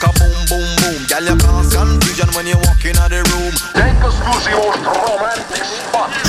boom boom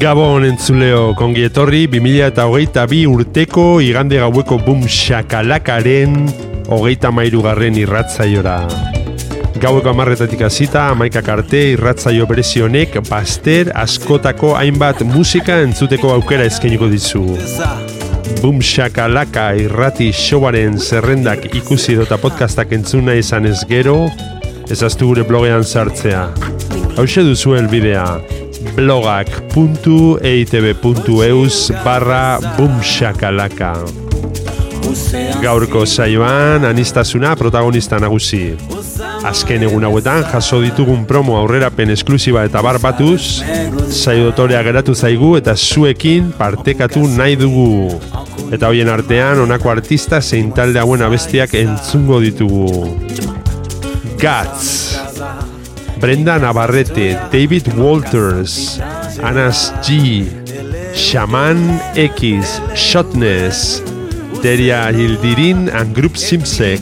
Gabon entzuleo kongi etorri 2008 bi urteko igande gaueko boom shakalakaren hogeita mairugarren irratzaiora. Gaueko amarretatik hasita amaikak arte irratzaio berezionek baster askotako hainbat musika entzuteko aukera eskainiko dizu. Boom shakalaka irrati showaren zerrendak ikusi dota podcastak entzuna izan ez gero, ezaztu gure blogean sartzea. Hau duzu elbidea blogak.eitb.eus barra boomshakalaka Gaurko saioan anistasuna protagonista nagusi. Azken egun hauetan jaso ditugun promo aurrerapen esklusiba eta bar batuz, saio dotorea geratu zaigu eta zuekin partekatu nahi dugu. Eta hoien artean honako artista zein talde hauen abestiak entzungo ditugu. Guts, Brenda Navarrete, David Walters, Anas G, Shaman X, Shotness, Deria Hildirin and Group Simsek,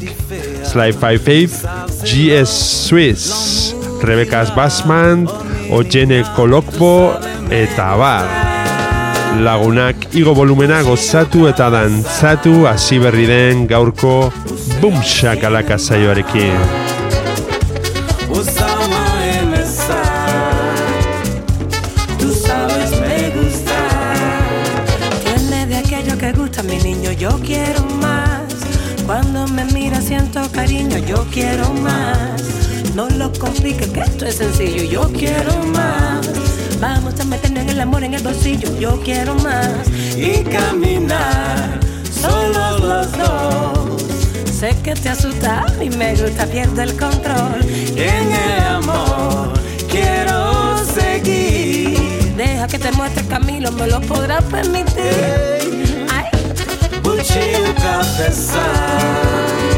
Sly 58, GS Swiss, Rebecca Bassman, Ojene Kolokbo, eta bar. Lagunak igo volumena gozatu eta dantzatu hasi berri den gaurko Boom Shakalaka saioarekin. Yo quiero más. No lo compliques, que esto es sencillo, yo quiero más. Vamos a meternos en el amor en el bolsillo, yo quiero más. Y caminar Solos los dos Sé que te asusta y me gusta, pierdo el control. En el amor Quiero seguir Deja que te muestre el camino, me lo podrás permitir. Ay. Buchinho confessar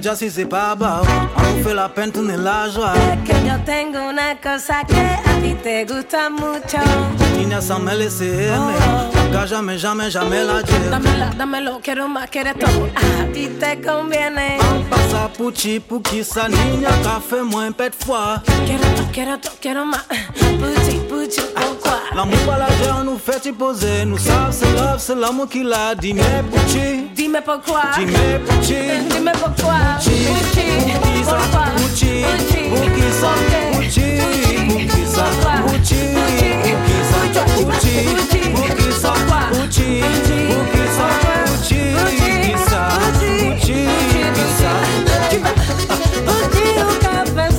déjà si c'est pas bas On fait la peine, tourner la joie que yo tengo una cosa que a ti te gusta mucho. Niña sans me laisser aimer Nunca jamais, jamais, jamais la dire Dámela, dámelo, quiero más, quieres todo. A ti te conviene. Pasa Puchi, qui ça Niña, café moins pète fois Quiero todo, quiero todo, quiero más. Puchi, puchi, pourquoi? L'amour guerre nous fait y poser Nous savons c'est love, c'est l'amour qui l'a dit Mais Puchi, Dis-moi pourquoi. Dis-moi pourquoi. Pourquoi. Tu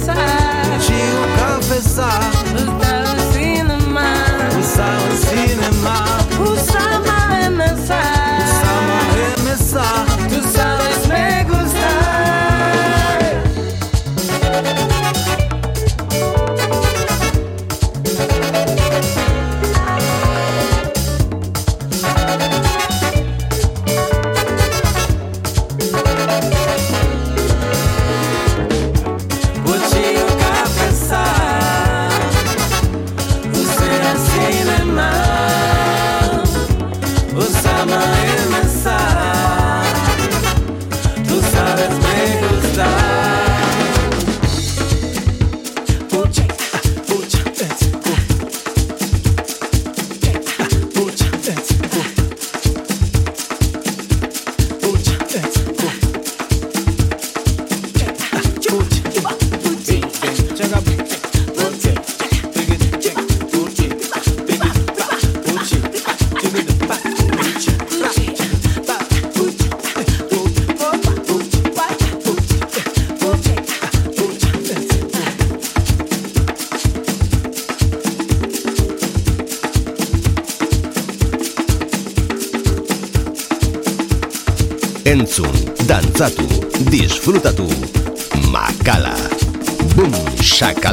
vas, tu vas confessar.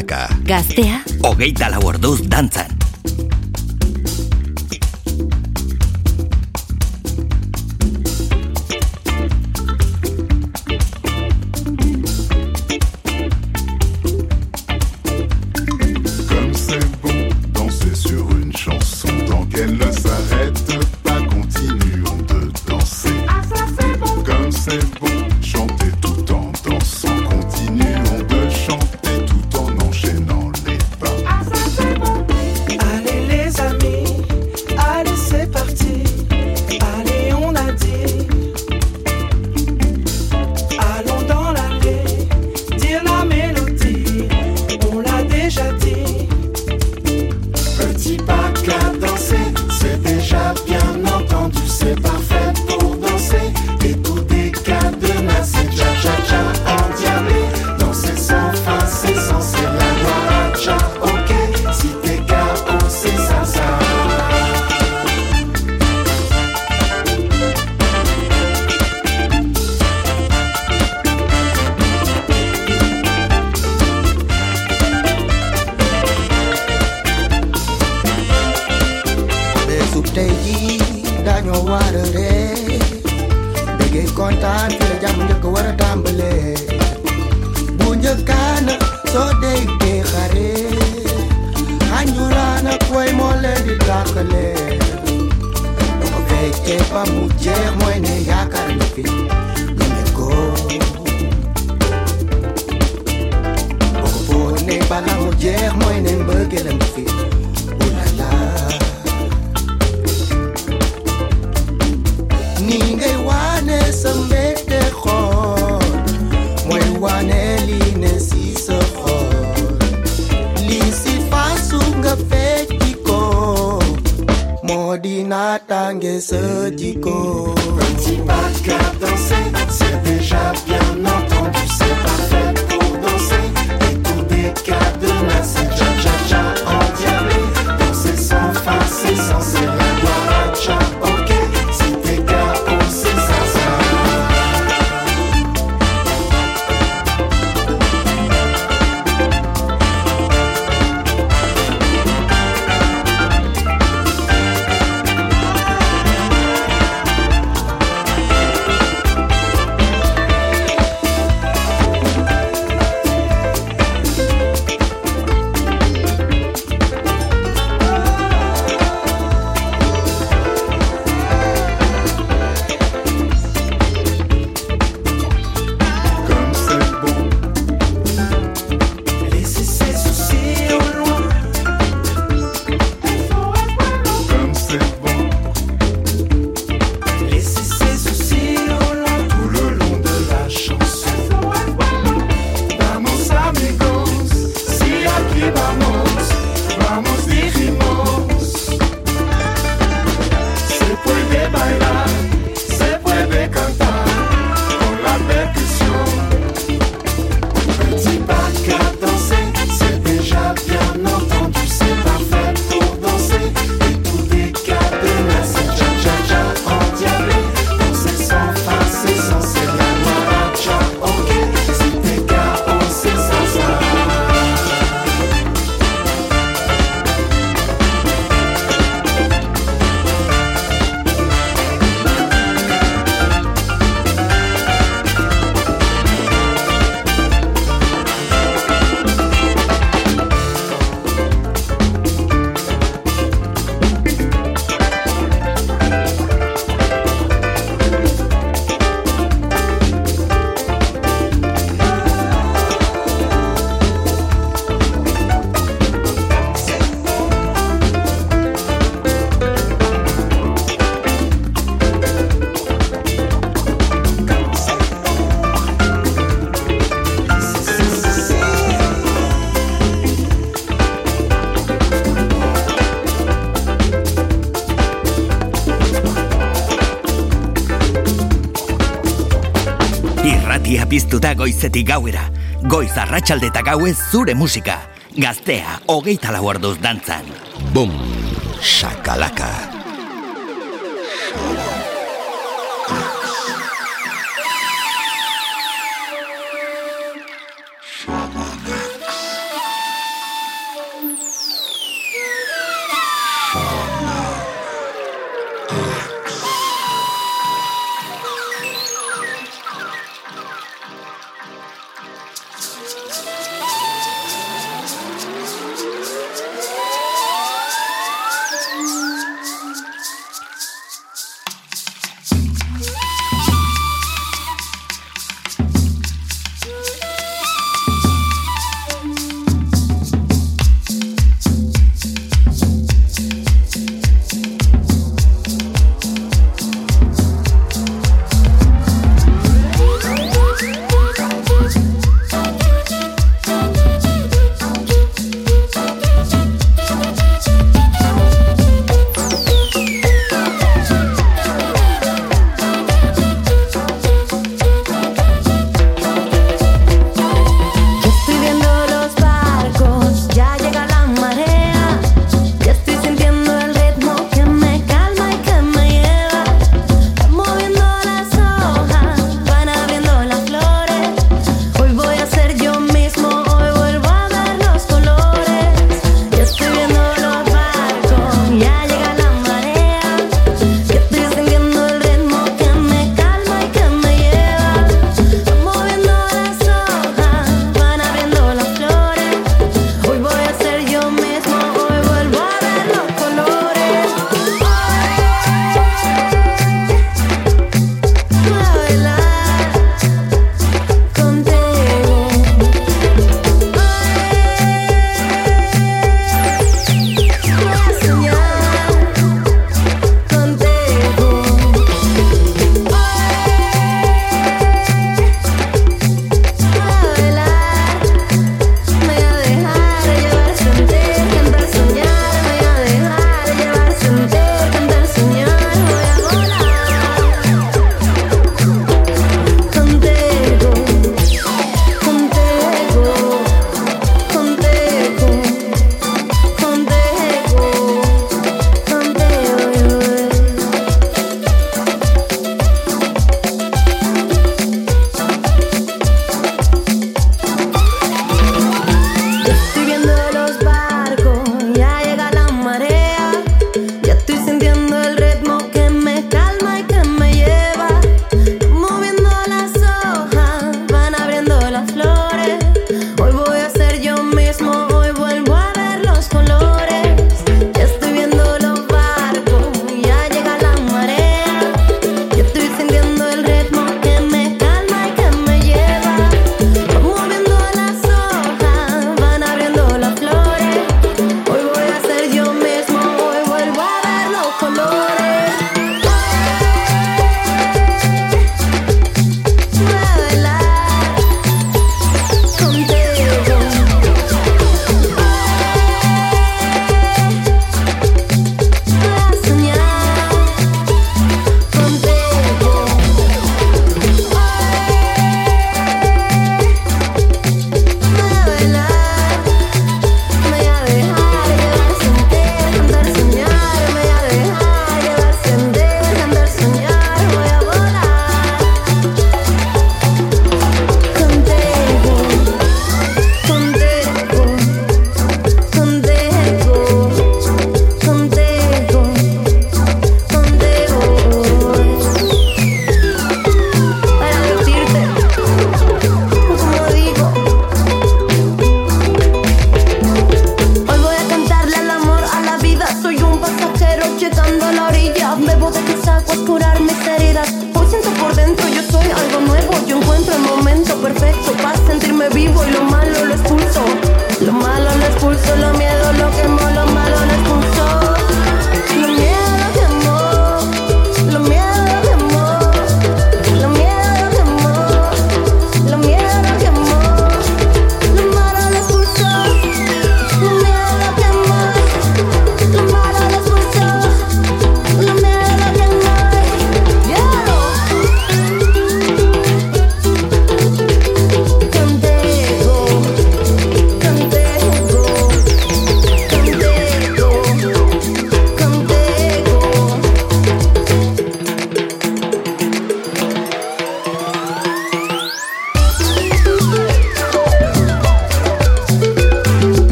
Osaka. Gaztea. Ogeita lau orduz dantzan. irratia piztuta goizetik gauera. Goiz arratsalde eta gauez zure musika. Gaztea, hogeita lau orduz dantzan. Bum, shakalaka. Shakalaka.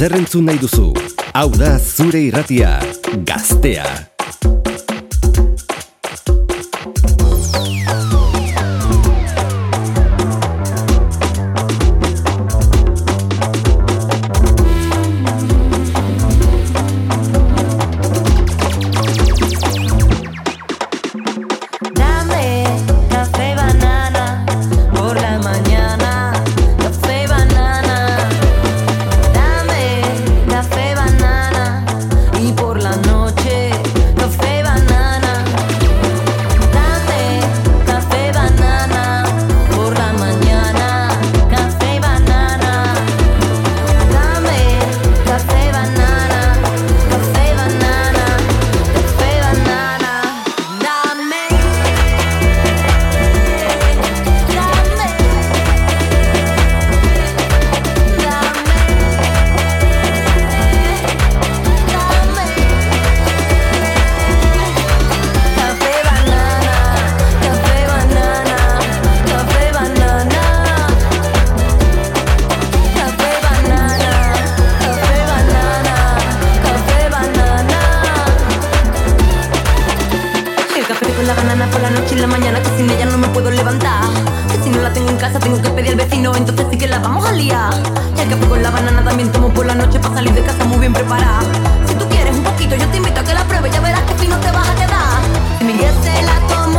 zer entzun nahi duzu. Hau da zure irratia, gaztea. así que la vamos a liar. Y el café con la banana también tomo por la noche para salir de casa muy bien preparada. Si tú quieres un poquito, yo te invito a que la pruebes, ya verás que fino te vas a quedar. Miguel se la toma.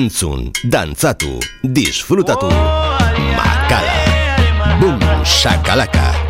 Entzun, dantzatu, disfrutatu. Makala. Bum, shakalaka. Shakalaka.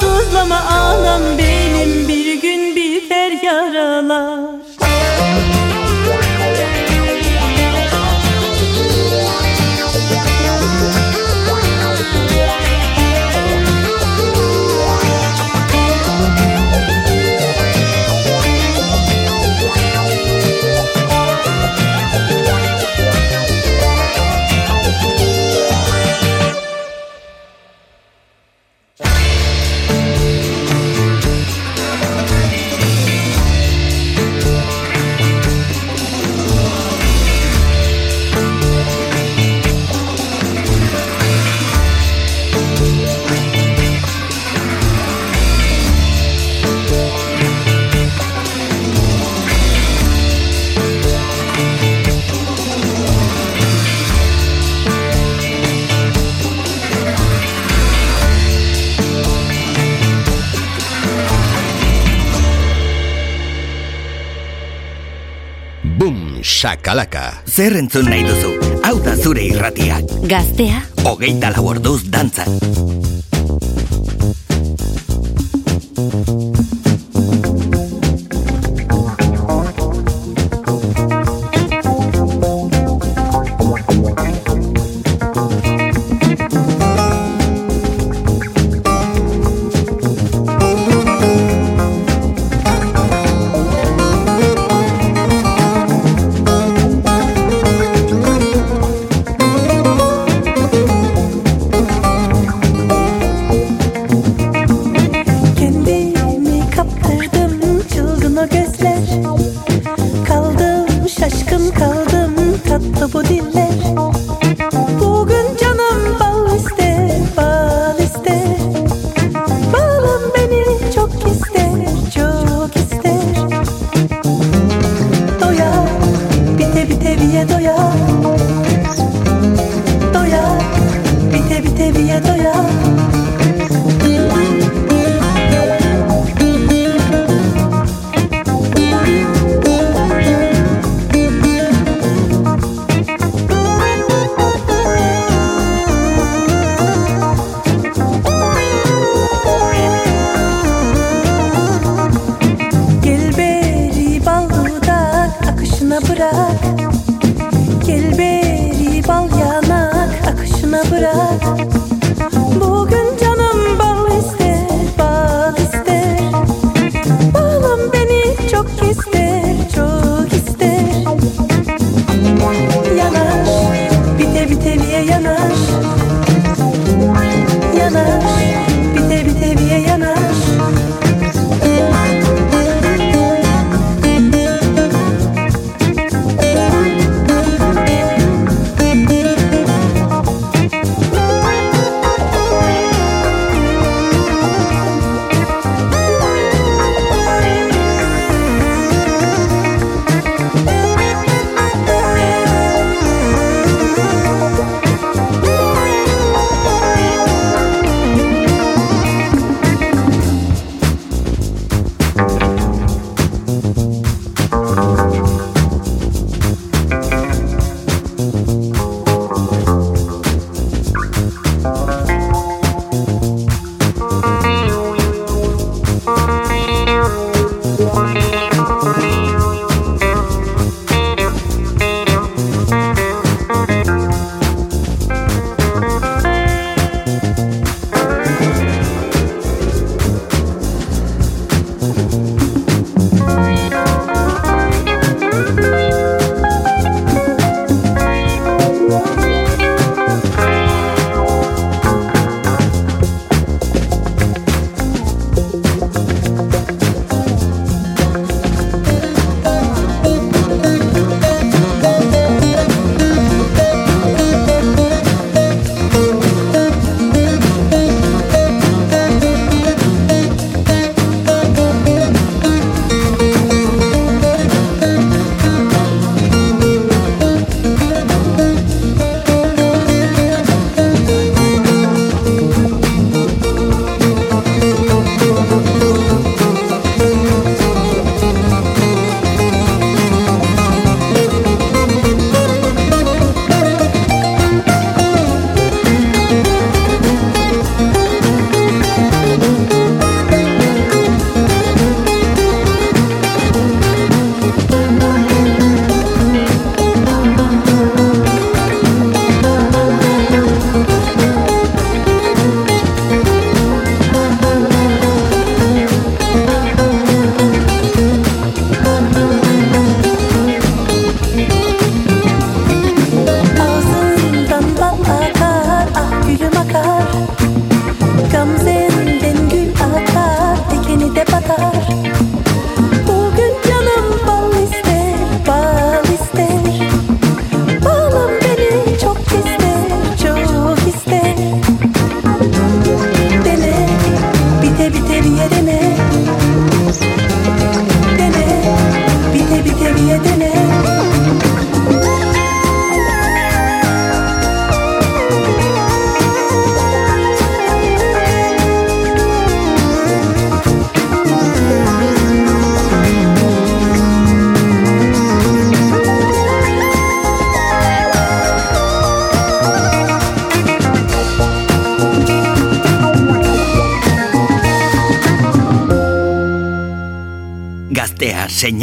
Sızlama ağlam benim. Bir gün biter yaralar. Sakalaka. Zer entzun nahi duzu? Hau da zure irratia. Gaztea. Ogeita lau orduz dantzan.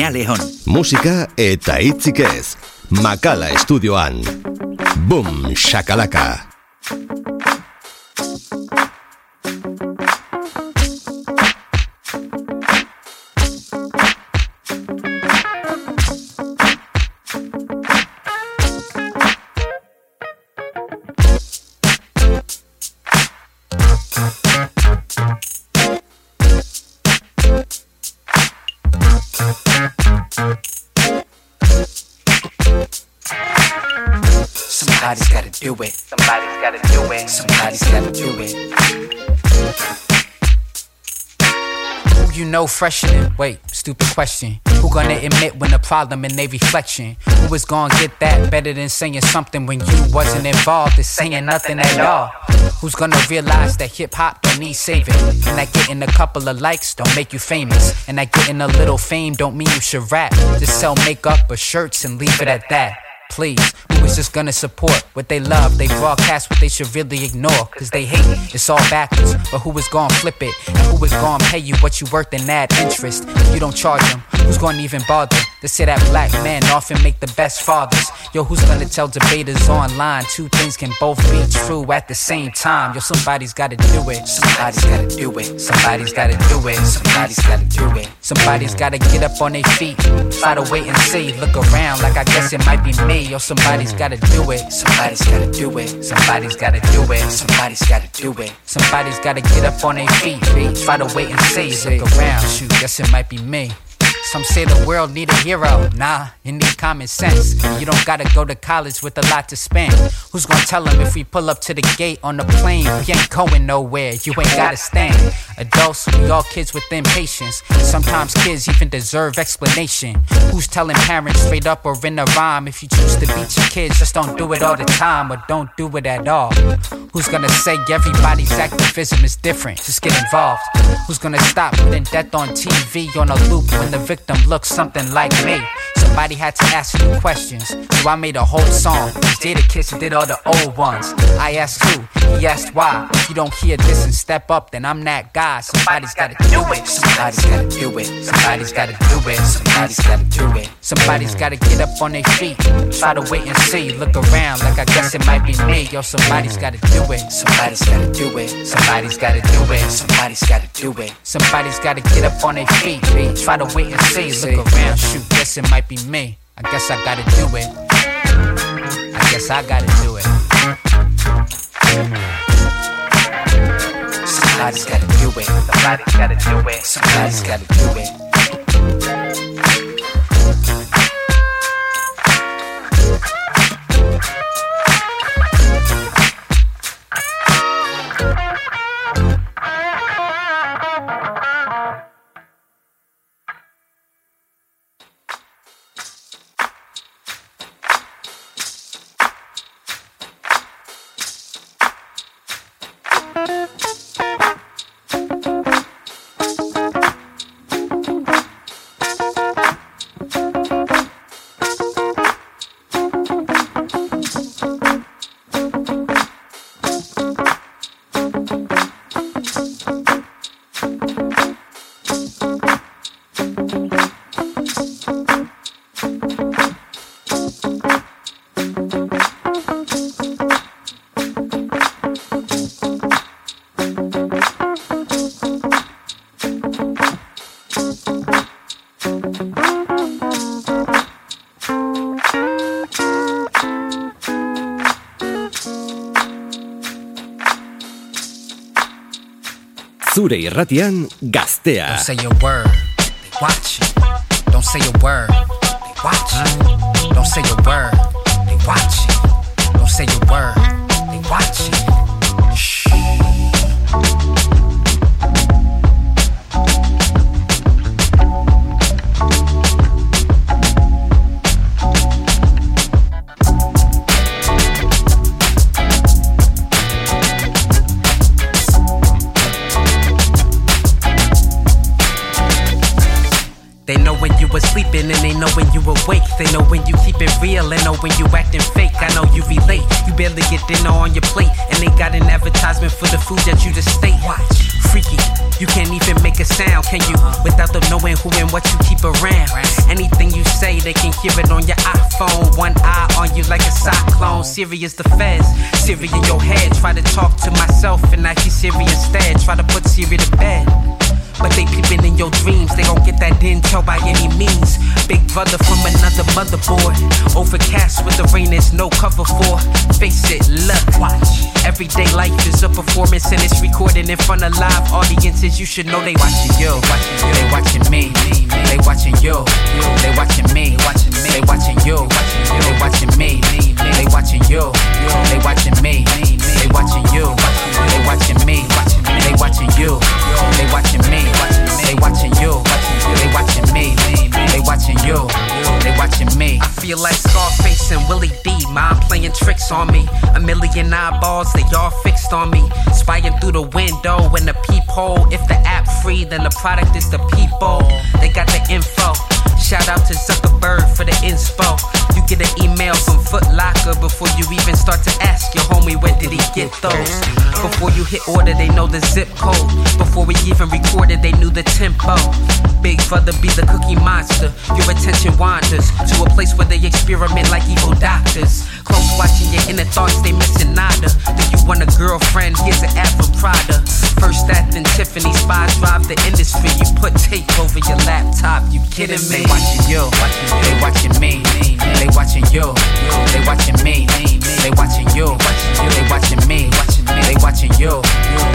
Seinale. Musika eta hitzik ez. Makala estudioan. Boom, shakalaka. Freshening? Wait, stupid question. Who gonna admit when the problem in they reflection? Who is gonna get that better than saying something when you wasn't involved in saying nothing at all? Who's gonna realize that hip hop don't need saving? And that getting a couple of likes don't make you famous. And that getting a little fame don't mean you should rap. Just sell makeup or shirts and leave it at that. Please, just gonna support what they love? They broadcast what they should really ignore, cause they hate it. It's all backwards. But who is gonna flip it? And who is gonna pay you what you worth and add interest? If you don't charge them, who's gonna even bother? They say that black men often make the best fathers. Yo, who's gonna tell debaters online two things can both be true at the same time? Yo, somebody's gotta do it. Somebody's gotta do it. Somebody's gotta do it. Somebody's gotta do it. Somebody's gotta get up on their feet. Try to wait and see. Look around like I guess it might be me. Yo, somebody's gotta do it. Somebody's gotta do it. Somebody's gotta do it. Somebody's gotta do it. Somebody's gotta get up on their feet. Try to wait and see. Look around. Shoot, guess it might be me. Some say the world need a hero. Nah, you need common sense. You don't gotta go to college with a lot to spend. Who's gonna tell them if we pull up to the gate on the plane? We ain't going nowhere. You ain't gotta stand. Adults, we all kids with impatience. Sometimes kids even deserve explanation. Who's telling parents straight up or in a rhyme? If you choose to beat your kids, just don't do it all the time or don't do it at all. Who's gonna say everybody's activism is different? Just get involved. Who's gonna stop putting death on TV on a loop when the victim looks something like me? Somebody had to ask you questions. So I made a whole song. Jadakiss did all the old ones. I asked who, he asked why. If you don't hear this and step up, then I'm that guy. Somebody's gotta do it. Somebody's gotta do it. Somebody's gotta do it. Somebody's gotta do it. Somebody's gotta get up on their feet. Try to wait and see. Look around like I guess it might be me. Yo, somebody's gotta do it. Somebody's gotta do it. Somebody's gotta do it. Somebody's gotta do it. Somebody's gotta get up on their feet. Try to wait and see. Look around. Shoot, guess it might be me. I guess I gotta do it. I guess I gotta do it. Somebody's gotta do it. Somebody's gotta do it. Somebody's gotta do it. Zure irratian gaztea. Don't say a word, they watch you. Don't say a word, they watch you. Don't say a word, they watch you. Don't say a word, they watch you. And they know when you awake. They know when you keep it real and know when you acting fake. I know you relate. You barely get dinner on your plate and they got an advertisement for the food that you just state. Watch, freaky. You can't even make a sound, can you? Uh-huh. Without them knowing who and what you keep around. Anything you say, they can hear it on your iPhone. One eye on you like a cyclone. Serious the feds, Siri in your head. Try to talk to myself and I hear Siri instead. Try to put Siri to bed. But they peeping in your dreams, they gon' get that intel by any means. Big brother from another motherboard. Overcast with the rain, there's no cover for. Face it, look, watch. Everyday life is a performance and it's recorded in front of live audiences. You should know they watching you. They watching me. They watching you. They watching me. They watching you. They watching me. They watching you. They watching me. They watching you. They watching me. They watching you. They watching me. They watching you. They watching me. They watching you. They watching me. I feel like Scarface and Willie D. Mind playing tricks on me. A million eyeballs, they all fixed on me. Spying through the window and the peephole. If the app free, then the product is the people. They got the info. Shout out to Zuckerberg for the inspo. You get an email from Foot Locker before you even start to ask your homie where did he get those. Before you hit order, they know the zip code. Before we even recorded, they knew the tempo. Big brother be the cookie monster. Your attention wanders to a place where they experiment like evil doctors. Close watching your inner thoughts, they missing nada. Do you want a girlfriend? Here's an ad for Prada. First that, then Tiffany. Spies drive the industry. You put tape over your laptop. You kidding me? Watching you. They watching me. They watching you. They watching me. They watching you. They watching me. They watching you.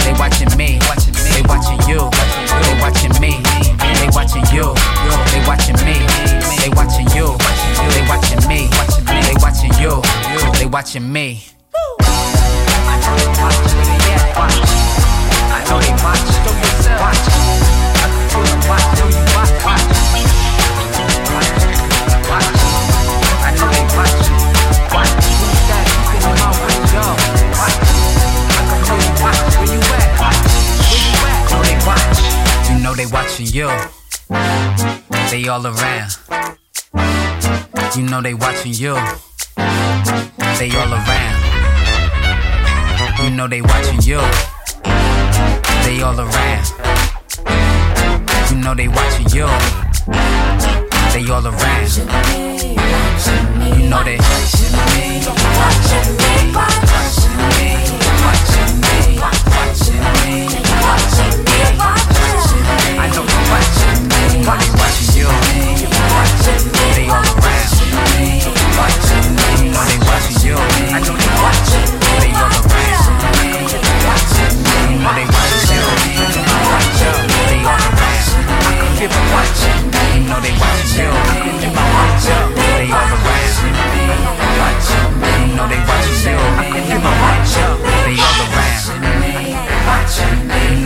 They watching me. Watching all around. You know they watching you. They all around. You know they watching you. They all around. You know they watching you. They all around. You know they watching me, watching me, watching me, watching me, watching me, watching me, watching me. I know they watching me, they all around. Watching me, they watching you. I know they watching they all around. Watching me, they watching you. Watching me, they all around. I watching you they watching you. If I watch you, they all around. Watching you they watching you. I watch they around. Watching they.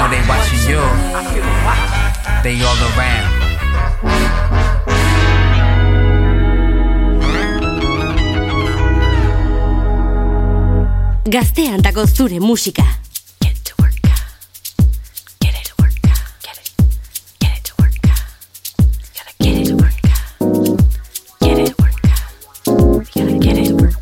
They all around. Gaztean dago zure musika. Get it to work.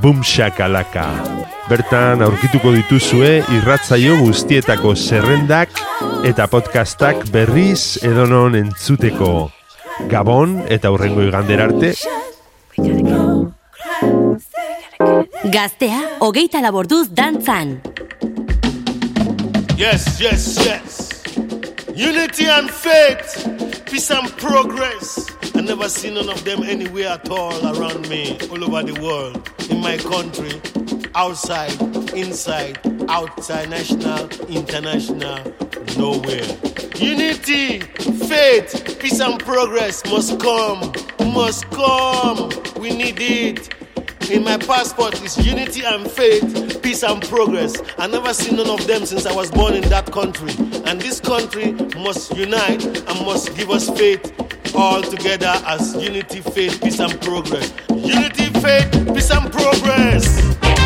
Bumshakalaka. Bertan aurkituko dituzue irratzaio guztietako zerrendak eta podcastak berriz edonon entzuteko. Gabon eta hurrengo igander arte. Gaztea, hogeita laborduz dantzan. Yes, yes, yes. Unity and faith, peace and progress. I never seen none of them anywhere at all around me, all over the world, in my country, outside, inside, outside, national, international, nowhere. Unity, faith, peace and progress must come, must come. We need it. In my passport is unity and faith, peace and progress. I never seen none of them since I was born in that country. And this country must unite and must give us faith all together as unity, faith, peace and progress. Unity, faith, peace and progress.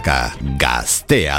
Caracas, Gastea